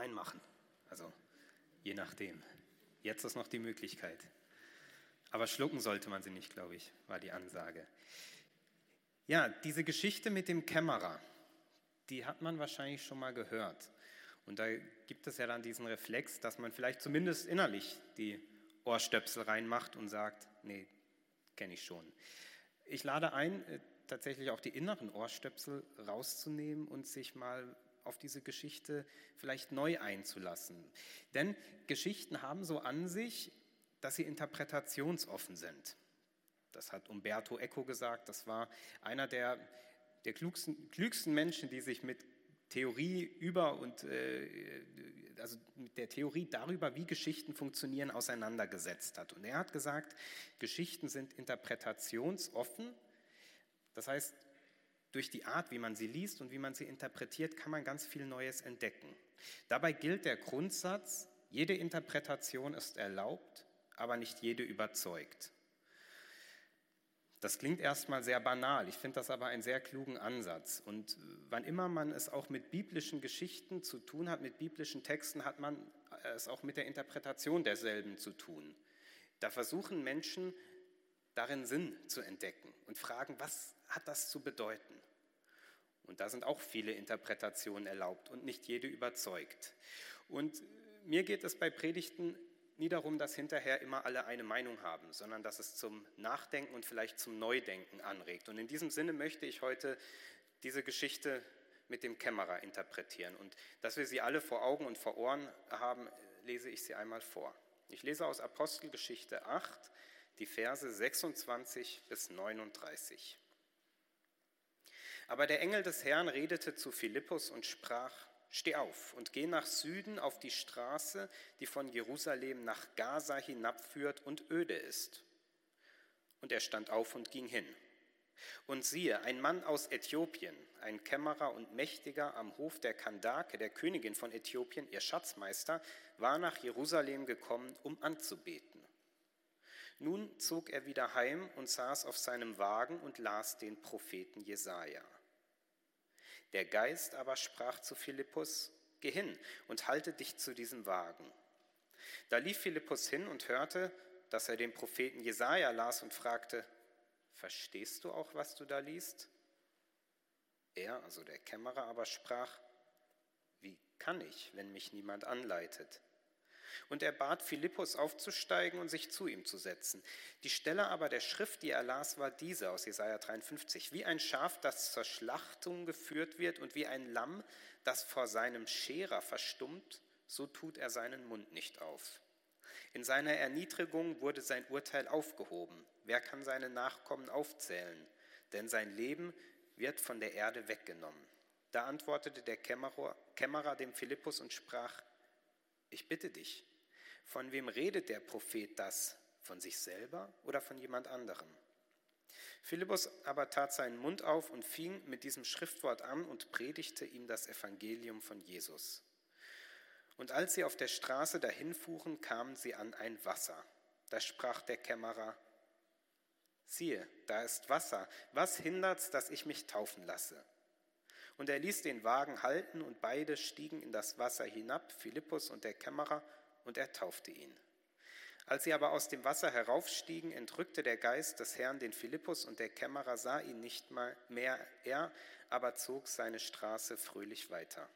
reinmachen. Also je nachdem. Jetzt ist noch die Möglichkeit. Aber schlucken sollte man sie nicht, glaube ich, war die Ansage. Ja, diese Geschichte mit dem Kämmerer, die hat man wahrscheinlich schon mal gehört. Und da gibt es ja dann diesen Reflex, dass man vielleicht zumindest innerlich die Ohrstöpsel reinmacht und sagt, nee, kenne ich schon. Ich lade ein, äh, tatsächlich auch die inneren Ohrstöpsel rauszunehmen und sich mal auf diese Geschichte vielleicht neu einzulassen. Denn Geschichten haben so an sich, dass sie interpretationsoffen sind. Das hat Umberto Eco gesagt, das war einer der, der klügsten, klügsten Menschen, die sich mit Theorie über und äh, also mit der Theorie darüber, wie Geschichten funktionieren, auseinandergesetzt hat. Und er hat gesagt, Geschichten sind interpretationsoffen. Das heißt, durch die Art, wie man sie liest und wie man sie interpretiert, kann man ganz viel Neues entdecken. Dabei gilt der Grundsatz, jede Interpretation ist erlaubt, aber nicht jede überzeugt. Das klingt erstmal sehr banal, ich finde das aber einen sehr klugen Ansatz. Und wann immer man es auch mit biblischen Geschichten zu tun hat, mit biblischen Texten, hat man es auch mit der Interpretation derselben zu tun. Da versuchen Menschen darin Sinn zu entdecken und fragen, was hat das zu bedeuten? Und da sind auch viele Interpretationen erlaubt und nicht jede überzeugt. Und mir geht es bei Predigten nie darum, dass hinterher immer alle eine Meinung haben, sondern dass es zum Nachdenken und vielleicht zum Neudenken anregt. Und in diesem Sinne möchte ich heute diese Geschichte mit dem Kämmerer interpretieren. Und dass wir sie alle vor Augen und vor Ohren haben, lese ich sie einmal vor. Ich lese aus Apostelgeschichte 8 die Verse 26 bis 39. Aber der Engel des Herrn redete zu Philippus und sprach, Steh auf und geh nach Süden auf die Straße, die von Jerusalem nach Gaza hinabführt und öde ist. Und er stand auf und ging hin. Und siehe, ein Mann aus Äthiopien, ein Kämmerer und Mächtiger am Hof der Kandake, der Königin von Äthiopien, ihr Schatzmeister, war nach Jerusalem gekommen, um anzubeten. Nun zog er wieder heim und saß auf seinem Wagen und las den Propheten Jesaja. Der Geist aber sprach zu Philippus, Geh hin und halte dich zu diesem Wagen. Da lief Philippus hin und hörte, dass er den Propheten Jesaja las und fragte, Verstehst du auch, was du da liest? Er, also der Kämmerer, aber sprach, Wie kann ich, wenn mich niemand anleitet? Und er bat Philippus aufzusteigen und sich zu ihm zu setzen. Die Stelle aber der Schrift, die er las, war diese aus Jesaja 53. Wie ein Schaf, das zur Schlachtung geführt wird und wie ein Lamm, das vor seinem Scherer verstummt, so tut er seinen Mund nicht auf. In seiner Erniedrigung wurde sein Urteil aufgehoben. Wer kann seine Nachkommen aufzählen? Denn sein Leben wird von der Erde weggenommen. Da antwortete der Kämmerer, Kämmerer dem Philippus und sprach, ich bitte dich, von wem redet der Prophet das? Von sich selber oder von jemand anderem? Philippus aber tat seinen Mund auf und fing mit diesem Schriftwort an und predigte ihm das Evangelium von Jesus. Und als sie auf der Straße dahinfuhren, kamen sie an ein Wasser. Da sprach der Kämmerer, siehe, da ist Wasser, was hindert's, dass ich mich taufen lasse? Und er ließ den Wagen halten und beide stiegen in das Wasser hinab, Philippus und der Kämmerer, und er taufte ihn. Als sie aber aus dem Wasser heraufstiegen, entrückte der Geist des Herrn den Philippus und der Kämmerer sah ihn nicht mal mehr, er aber zog seine Straße fröhlich weiter.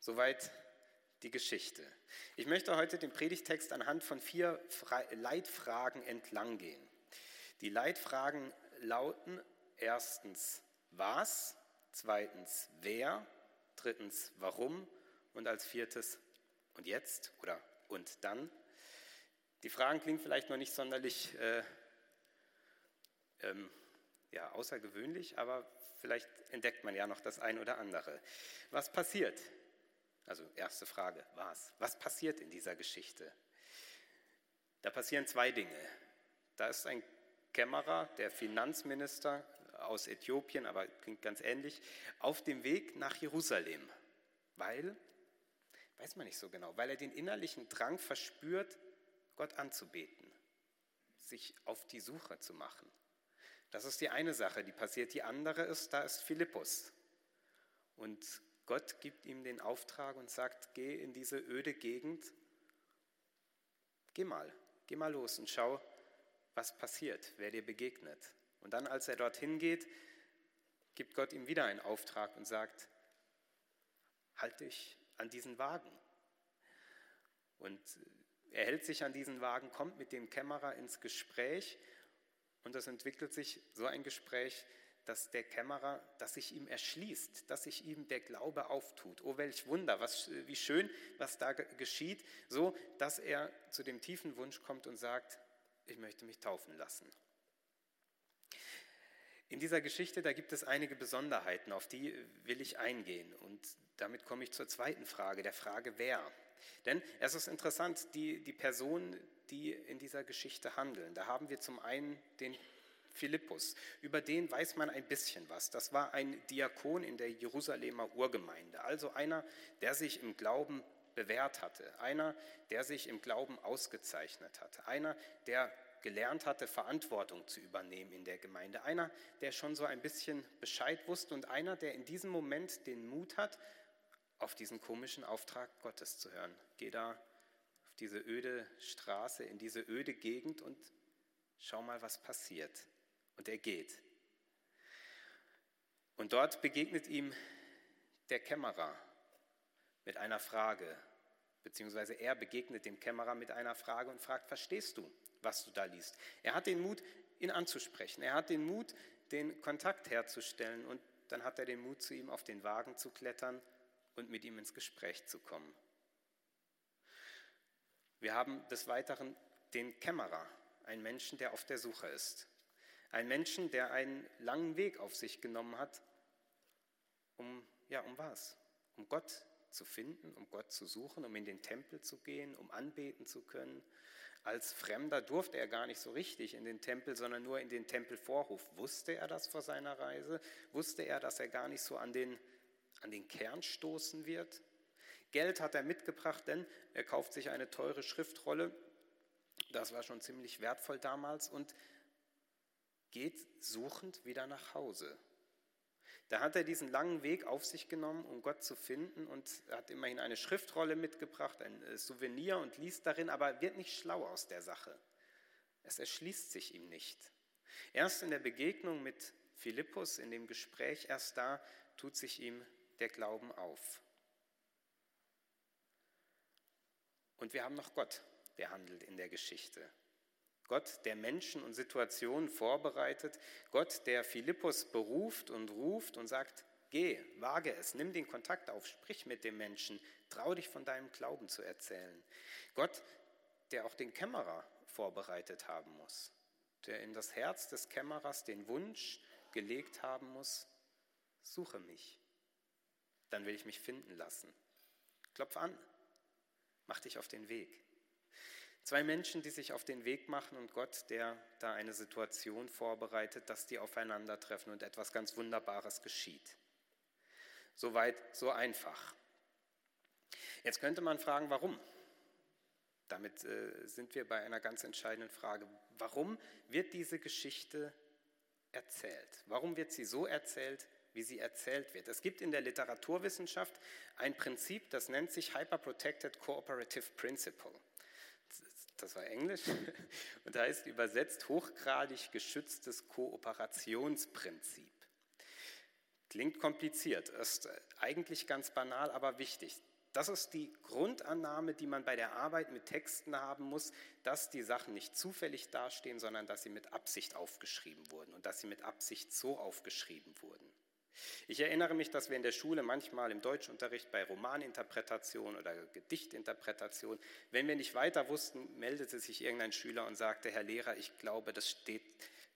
Soweit die Geschichte. Ich möchte heute den Predigtext anhand von vier Leitfragen entlang gehen. Die Leitfragen lauten erstens was, zweitens wer, drittens warum und als viertes und jetzt oder und dann. Die Fragen klingen vielleicht noch nicht sonderlich äh, ähm, ja, außergewöhnlich, aber vielleicht entdeckt man ja noch das ein oder andere. Was passiert? Also erste Frage, was? Was passiert in dieser Geschichte? Da passieren zwei Dinge. Da ist ein Kämmerer, der Finanzminister aus Äthiopien, aber klingt ganz ähnlich, auf dem Weg nach Jerusalem. Weil, weiß man nicht so genau, weil er den innerlichen Drang verspürt, Gott anzubeten, sich auf die Suche zu machen. Das ist die eine Sache, die passiert. Die andere ist, da ist Philippus. Und Gott gibt ihm den Auftrag und sagt, geh in diese öde Gegend, geh mal, geh mal los und schau, was passiert, wer dir begegnet. Und dann, als er dorthin geht, gibt Gott ihm wieder einen Auftrag und sagt, halt dich an diesen Wagen. Und er hält sich an diesen Wagen, kommt mit dem Kämmerer ins Gespräch und es entwickelt sich so ein Gespräch, dass der Kämmerer, dass sich ihm erschließt, dass sich ihm der Glaube auftut. Oh, welch Wunder, was, wie schön, was da geschieht, so dass er zu dem tiefen Wunsch kommt und sagt, ich möchte mich taufen lassen. In dieser Geschichte, da gibt es einige Besonderheiten, auf die will ich eingehen. Und damit komme ich zur zweiten Frage, der Frage, wer. Denn es ist interessant, die, die Personen, die in dieser Geschichte handeln. Da haben wir zum einen den Philippus. Über den weiß man ein bisschen was. Das war ein Diakon in der Jerusalemer Urgemeinde, also einer, der sich im Glauben bewährt hatte, einer, der sich im Glauben ausgezeichnet hatte, einer, der gelernt hatte, Verantwortung zu übernehmen in der Gemeinde, einer, der schon so ein bisschen Bescheid wusste und einer, der in diesem Moment den Mut hat, auf diesen komischen Auftrag Gottes zu hören. Geh da auf diese öde Straße, in diese öde Gegend und schau mal, was passiert. Und er geht. Und dort begegnet ihm der Kämmerer mit einer Frage, beziehungsweise er begegnet dem Kämmerer mit einer Frage und fragt, verstehst du, was du da liest? Er hat den Mut, ihn anzusprechen. Er hat den Mut, den Kontakt herzustellen und dann hat er den Mut, zu ihm auf den Wagen zu klettern und mit ihm ins Gespräch zu kommen. Wir haben des Weiteren den Kämmerer, einen Menschen, der auf der Suche ist. Ein Menschen, der einen langen Weg auf sich genommen hat, um, ja, um was? Um Gott zu finden, um Gott zu suchen, um in den Tempel zu gehen, um anbeten zu können. Als Fremder durfte er gar nicht so richtig in den Tempel, sondern nur in den Tempelvorhof. Wusste er das vor seiner Reise? Wusste er, dass er gar nicht so an den, an den Kern stoßen wird? Geld hat er mitgebracht, denn er kauft sich eine teure Schriftrolle. Das war schon ziemlich wertvoll damals und geht suchend wieder nach Hause. Da hat er diesen langen Weg auf sich genommen, um Gott zu finden und hat immerhin eine Schriftrolle mitgebracht, ein äh, Souvenir und liest darin, aber wird nicht schlau aus der Sache. Es erschließt sich ihm nicht. Erst in der Begegnung mit Philippus, in dem Gespräch, erst da tut sich ihm der Glauben auf. Und wir haben noch Gott, der handelt in der Geschichte. Gott, der Menschen und Situationen vorbereitet, Gott, der Philippus beruft und ruft und sagt, geh, wage es, nimm den Kontakt auf, sprich mit dem Menschen, trau dich von deinem Glauben zu erzählen. Gott, der auch den Kämmerer vorbereitet haben muss, der in das Herz des Kämmerers den Wunsch gelegt haben muss, suche mich, dann will ich mich finden lassen. Klopf an, mach dich auf den Weg. Zwei Menschen, die sich auf den Weg machen und Gott, der da eine Situation vorbereitet, dass die aufeinandertreffen und etwas ganz Wunderbares geschieht. Soweit, so einfach. Jetzt könnte man fragen, warum? Damit äh, sind wir bei einer ganz entscheidenden Frage. Warum wird diese Geschichte erzählt? Warum wird sie so erzählt, wie sie erzählt wird? Es gibt in der Literaturwissenschaft ein Prinzip, das nennt sich Hyperprotected Cooperative Principle das war Englisch, und heißt übersetzt hochgradig geschütztes Kooperationsprinzip. Klingt kompliziert, ist eigentlich ganz banal, aber wichtig. Das ist die Grundannahme, die man bei der Arbeit mit Texten haben muss, dass die Sachen nicht zufällig dastehen, sondern dass sie mit Absicht aufgeschrieben wurden und dass sie mit Absicht so aufgeschrieben wurden. Ich erinnere mich, dass wir in der Schule manchmal im Deutschunterricht bei Romaninterpretation oder Gedichtinterpretation, wenn wir nicht weiter wussten, meldete sich irgendein Schüler und sagte, Herr Lehrer, ich glaube, das steht,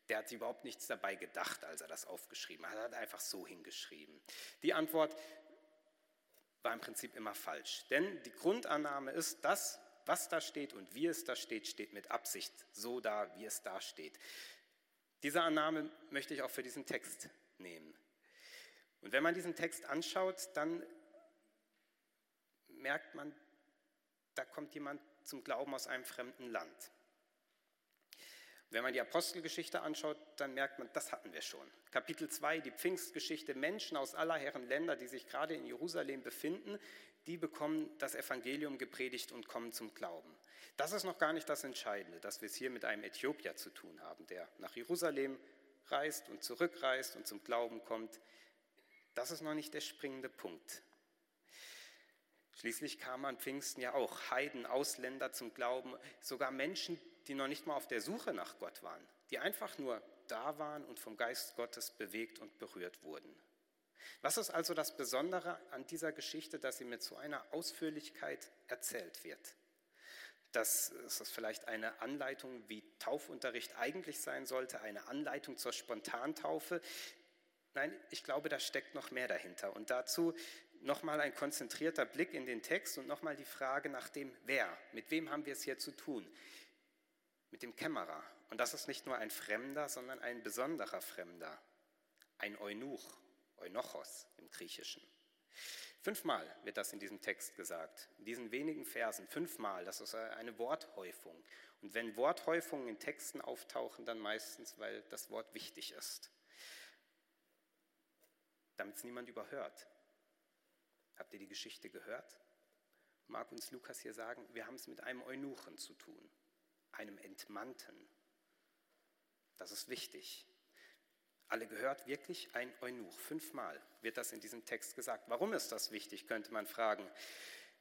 der hat überhaupt nichts dabei gedacht, als er das aufgeschrieben hat. Er hat einfach so hingeschrieben. Die Antwort war im Prinzip immer falsch. Denn die Grundannahme ist, dass was da steht und wie es da steht, steht mit Absicht so da, wie es da steht. Diese Annahme möchte ich auch für diesen Text nehmen. Und wenn man diesen Text anschaut, dann merkt man, da kommt jemand zum Glauben aus einem fremden Land. Wenn man die Apostelgeschichte anschaut, dann merkt man, das hatten wir schon. Kapitel 2, die Pfingstgeschichte, Menschen aus aller Herren Länder, die sich gerade in Jerusalem befinden, die bekommen das Evangelium gepredigt und kommen zum Glauben. Das ist noch gar nicht das Entscheidende, dass wir es hier mit einem Äthiopier zu tun haben, der nach Jerusalem reist und zurückreist und zum Glauben kommt. Das ist noch nicht der springende Punkt. Schließlich kamen an Pfingsten ja auch Heiden, Ausländer zum Glauben, sogar Menschen, die noch nicht mal auf der Suche nach Gott waren, die einfach nur da waren und vom Geist Gottes bewegt und berührt wurden. Was ist also das Besondere an dieser Geschichte, dass sie mit so einer Ausführlichkeit erzählt wird? Das ist vielleicht eine Anleitung, wie Taufunterricht eigentlich sein sollte, eine Anleitung zur Spontantaufe. Nein, ich glaube, da steckt noch mehr dahinter. Und dazu nochmal ein konzentrierter Blick in den Text und nochmal die Frage nach dem Wer. Mit wem haben wir es hier zu tun? Mit dem Kämmerer. Und das ist nicht nur ein Fremder, sondern ein besonderer Fremder. Ein Eunuch, Eunochos im Griechischen. Fünfmal wird das in diesem Text gesagt, in diesen wenigen Versen, fünfmal, das ist eine Worthäufung. Und wenn Worthäufungen in Texten auftauchen, dann meistens, weil das Wort wichtig ist, damit es niemand überhört. Habt ihr die Geschichte gehört? Mag uns Lukas hier sagen, wir haben es mit einem Eunuchen zu tun, einem Entmannten. Das ist wichtig. Alle gehört wirklich ein Eunuch. Fünfmal wird das in diesem Text gesagt. Warum ist das wichtig, könnte man fragen.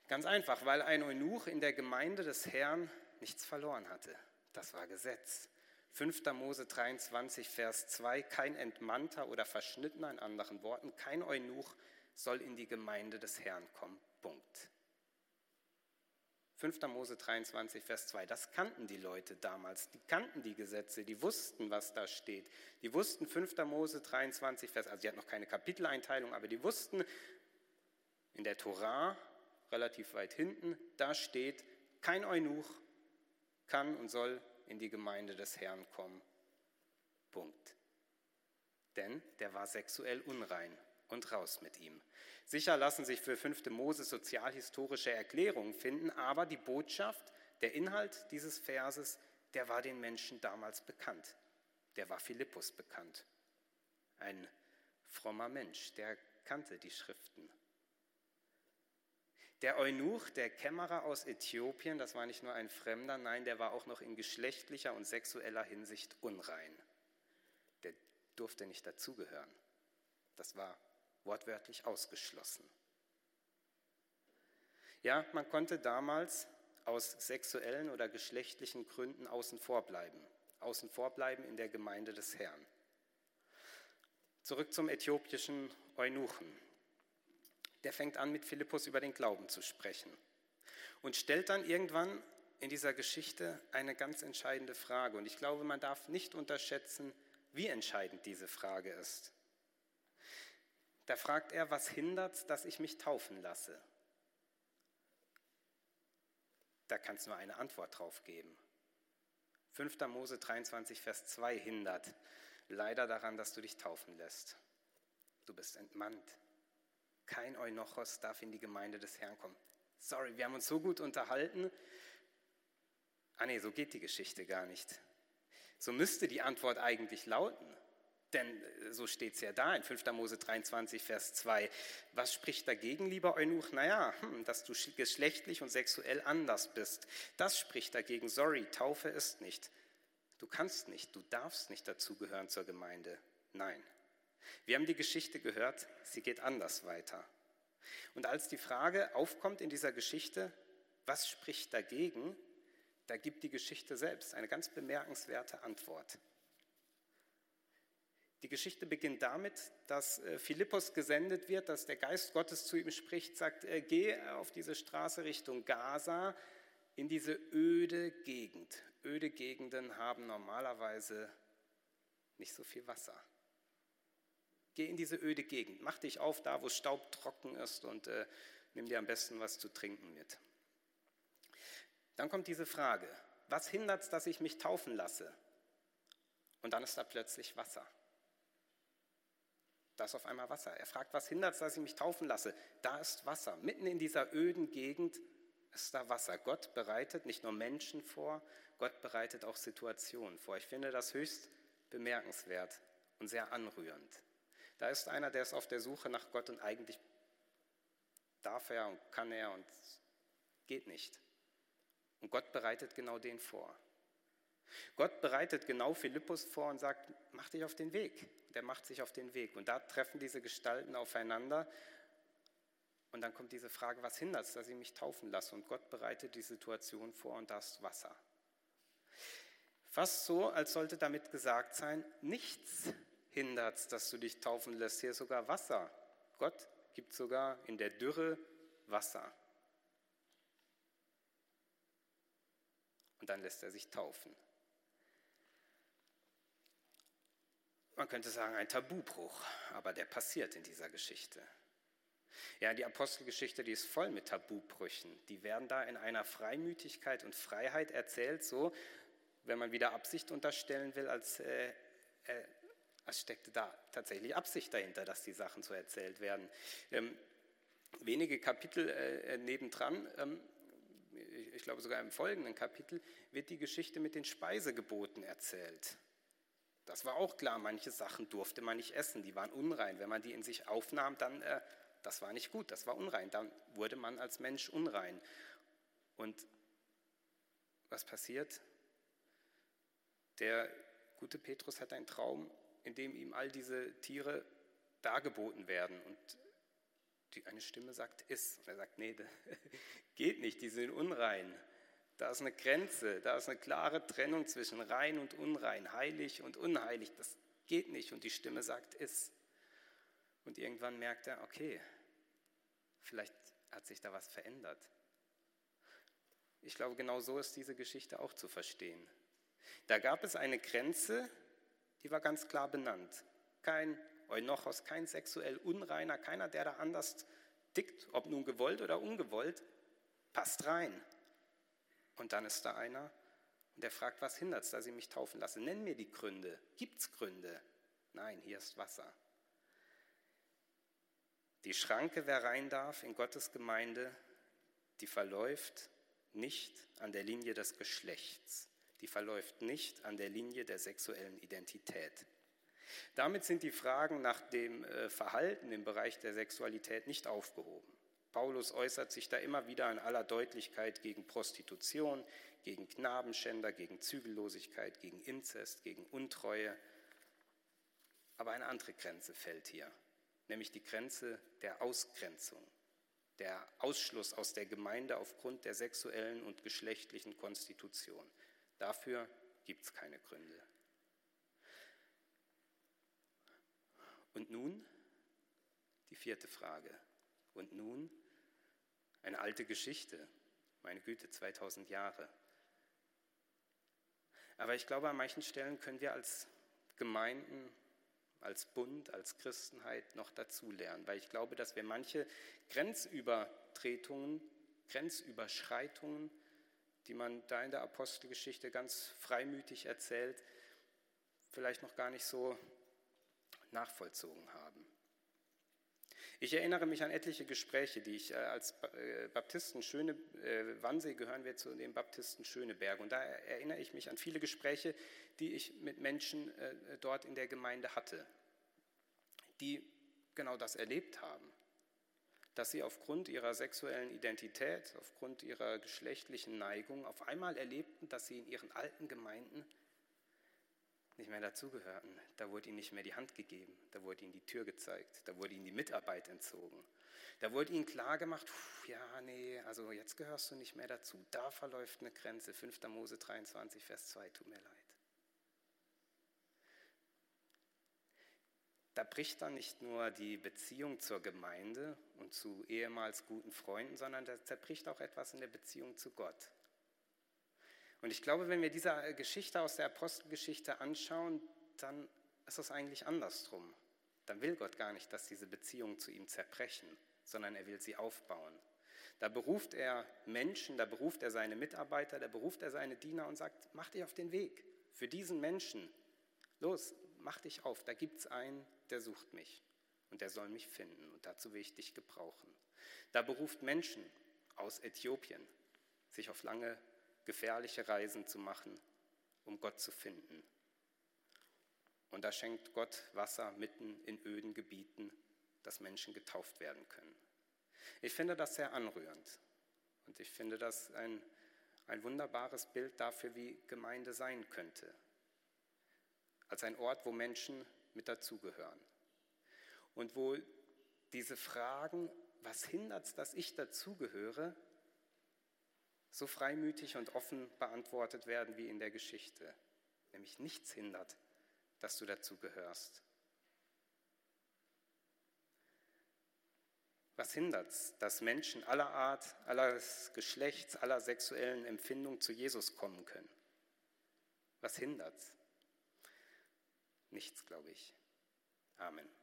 Ganz einfach, weil ein Eunuch in der Gemeinde des Herrn nichts verloren hatte. Das war Gesetz. 5. Mose 23, Vers 2, kein Entmannter oder Verschnittener, in anderen Worten, kein Eunuch soll in die Gemeinde des Herrn kommen. Punkt. 5. Mose 23, Vers 2. Das kannten die Leute damals. Die kannten die Gesetze, die wussten, was da steht. Die wussten 5. Mose 23, Vers, also sie hat noch keine Kapiteleinteilung, aber die wussten in der Torah, relativ weit hinten, da steht, kein Eunuch kann und soll in die Gemeinde des Herrn kommen. Punkt. Denn der war sexuell unrein und raus mit ihm. Sicher lassen sich für 5. Mose sozialhistorische Erklärungen finden, aber die Botschaft, der Inhalt dieses Verses, der war den Menschen damals bekannt. Der war Philippus bekannt. Ein frommer Mensch, der kannte die Schriften. Der Eunuch, der Kämmerer aus Äthiopien, das war nicht nur ein Fremder, nein, der war auch noch in geschlechtlicher und sexueller Hinsicht unrein. Der durfte nicht dazugehören. Das war wortwörtlich ausgeschlossen. Ja, man konnte damals aus sexuellen oder geschlechtlichen Gründen außen vor bleiben, außen vor bleiben in der Gemeinde des Herrn. Zurück zum äthiopischen Eunuchen. Der fängt an, mit Philippus über den Glauben zu sprechen und stellt dann irgendwann in dieser Geschichte eine ganz entscheidende Frage. Und ich glaube, man darf nicht unterschätzen, wie entscheidend diese Frage ist. Da fragt er, was hindert, dass ich mich taufen lasse? Da kannst du nur eine Antwort drauf geben. 5. Mose 23, Vers 2 hindert leider daran, dass du dich taufen lässt. Du bist entmannt. Kein Eunochos darf in die Gemeinde des Herrn kommen. Sorry, wir haben uns so gut unterhalten. Ah nee, so geht die Geschichte gar nicht. So müsste die Antwort eigentlich lauten. Denn äh, so steht es ja da in 5. Mose 23, Vers 2. Was spricht dagegen, lieber Eunuch? Naja, hm, dass du geschlechtlich und sexuell anders bist. Das spricht dagegen. Sorry, Taufe ist nicht. Du kannst nicht, du darfst nicht dazugehören zur Gemeinde. Nein. Wir haben die Geschichte gehört, sie geht anders weiter. Und als die Frage aufkommt in dieser Geschichte, was spricht dagegen, da gibt die Geschichte selbst eine ganz bemerkenswerte Antwort. Die Geschichte beginnt damit, dass äh, Philippus gesendet wird, dass der Geist Gottes zu ihm spricht, sagt, äh, geh auf diese Straße Richtung Gaza, in diese öde Gegend. Öde Gegenden haben normalerweise nicht so viel Wasser. Geh in diese öde Gegend, mach dich auf da, wo Staub trocken ist und äh, nimm dir am besten was zu trinken mit. Dann kommt diese Frage, was hindert es, dass ich mich taufen lasse? Und dann ist da plötzlich Wasser. Da ist auf einmal Wasser. Er fragt, was hindert es, dass ich mich taufen lasse? Da ist Wasser. Mitten in dieser öden Gegend ist da Wasser. Gott bereitet nicht nur Menschen vor, Gott bereitet auch Situationen vor. Ich finde das höchst bemerkenswert und sehr anrührend. Da ist einer, der ist auf der Suche nach Gott und eigentlich darf er und kann er und geht nicht. Und Gott bereitet genau den vor. Gott bereitet genau Philippus vor und sagt, mach dich auf den Weg. Der macht sich auf den Weg. Und da treffen diese Gestalten aufeinander. Und dann kommt diese Frage, was hindert es, dass ich mich taufen lasse? Und Gott bereitet die Situation vor und da ist Wasser. Fast so, als sollte damit gesagt sein, nichts hindert es, dass du dich taufen lässt. Hier ist sogar Wasser. Gott gibt sogar in der Dürre Wasser. Und dann lässt er sich taufen. Man könnte sagen, ein Tabubruch, aber der passiert in dieser Geschichte. Ja, die Apostelgeschichte, die ist voll mit Tabubrüchen. Die werden da in einer Freimütigkeit und Freiheit erzählt, so, wenn man wieder Absicht unterstellen will, als, äh, als steckte da tatsächlich Absicht dahinter, dass die Sachen so erzählt werden. Ähm, wenige Kapitel äh, nebendran, ähm, ich, ich glaube sogar im folgenden Kapitel, wird die Geschichte mit den Speisegeboten erzählt. Das war auch klar, manche Sachen durfte man nicht essen, die waren unrein. Wenn man die in sich aufnahm, dann, äh, das war nicht gut, das war unrein. Dann wurde man als Mensch unrein. Und was passiert? Der gute Petrus hat einen Traum, in dem ihm all diese Tiere dargeboten werden. Und die, eine Stimme sagt, iss. Und er sagt, nee, geht nicht, die sind unrein. Da ist eine Grenze, da ist eine klare Trennung zwischen rein und unrein, heilig und unheilig. Das geht nicht. Und die Stimme sagt, ist. Und irgendwann merkt er, okay, vielleicht hat sich da was verändert. Ich glaube, genau so ist diese Geschichte auch zu verstehen. Da gab es eine Grenze, die war ganz klar benannt. Kein Eunochos, kein sexuell Unreiner, keiner, der da anders tickt, ob nun gewollt oder ungewollt, passt rein. Und dann ist da einer und der fragt, was hindert es, dass ich mich taufen lasse? Nenn mir die Gründe. Gibt es Gründe? Nein, hier ist Wasser. Die Schranke, wer rein darf in Gottes Gemeinde, die verläuft nicht an der Linie des Geschlechts. Die verläuft nicht an der Linie der sexuellen Identität. Damit sind die Fragen nach dem äh, Verhalten im Bereich der Sexualität nicht aufgehoben. Paulus äußert sich da immer wieder in aller Deutlichkeit gegen Prostitution, gegen Knabenschänder, gegen Zügellosigkeit, gegen Inzest, gegen Untreue. Aber eine andere Grenze fällt hier, nämlich die Grenze der Ausgrenzung, der Ausschluss aus der Gemeinde aufgrund der sexuellen und geschlechtlichen Konstitution. Dafür gibt es keine Gründe. Und nun die vierte Frage. Und nun eine alte Geschichte, meine Güte, 2000 Jahre. Aber ich glaube, an manchen Stellen können wir als Gemeinden, als Bund, als Christenheit noch dazulernen, weil ich glaube, dass wir manche Grenzübertretungen, Grenzüberschreitungen, die man da in der Apostelgeschichte ganz freimütig erzählt, vielleicht noch gar nicht so nachvollzogen haben. Ich erinnere mich an etliche Gespräche, die ich äh, als äh, Baptisten Schöne, äh, Wannsee gehören wir zu den Baptisten Schöneberg. Und da erinnere ich mich an viele Gespräche, die ich mit Menschen dort in der Gemeinde hatte, die genau das erlebt haben. Dass sie aufgrund ihrer sexuellen Identität, aufgrund ihrer geschlechtlichen Neigung auf einmal erlebten, dass sie in ihren alten Gemeinden nicht mehr dazugehörten. Da wurde ihnen nicht mehr die Hand gegeben, da wurde ihnen die Tür gezeigt, da wurde ihnen die Mitarbeit entzogen. Da wurde ihnen klargemacht, ja, nee, also jetzt gehörst du nicht mehr dazu. Da verläuft eine Grenze. 5. Mose 23, Vers 2, tut mir leid. Da bricht dann nicht nur die Beziehung zur Gemeinde und zu ehemals guten Freunden, sondern da zerbricht auch etwas in der Beziehung zu Gott. Und ich glaube, wenn wir diese Geschichte aus der Apostelgeschichte anschauen, dann ist es eigentlich andersrum. Dann will Gott gar nicht, dass diese Beziehungen zu ihm zerbrechen, sondern er will sie aufbauen. Da beruft er Menschen, da beruft er seine Mitarbeiter, da beruft er seine Diener und sagt, mach dich auf den Weg für diesen Menschen. Los, mach dich auf, da gibt es einen, der sucht mich und der soll mich finden und dazu will ich dich gebrauchen. Da beruft Menschen aus Äthiopien, sich auf lange, gefährliche Reisen zu machen, um Gott zu finden. Und da schenkt Gott Wasser mitten in öden Gebieten, dass Menschen getauft werden können. Ich finde das sehr anrührend und ich finde das ein, ein wunderbares Bild dafür, wie Gemeinde sein könnte. Als ein Ort, wo Menschen mit dazugehören und wo diese Fragen, was hindert es, dass ich dazugehöre, so freimütig und offen beantwortet werden wie in der Geschichte. Nämlich nichts hindert, dass du dazugehörst. Was hindert es, dass Menschen aller Art, aller Geschlechts, aller sexuellen Empfindungen zu Jesus kommen können? Was hindert es? Nichts, glaube ich. Amen.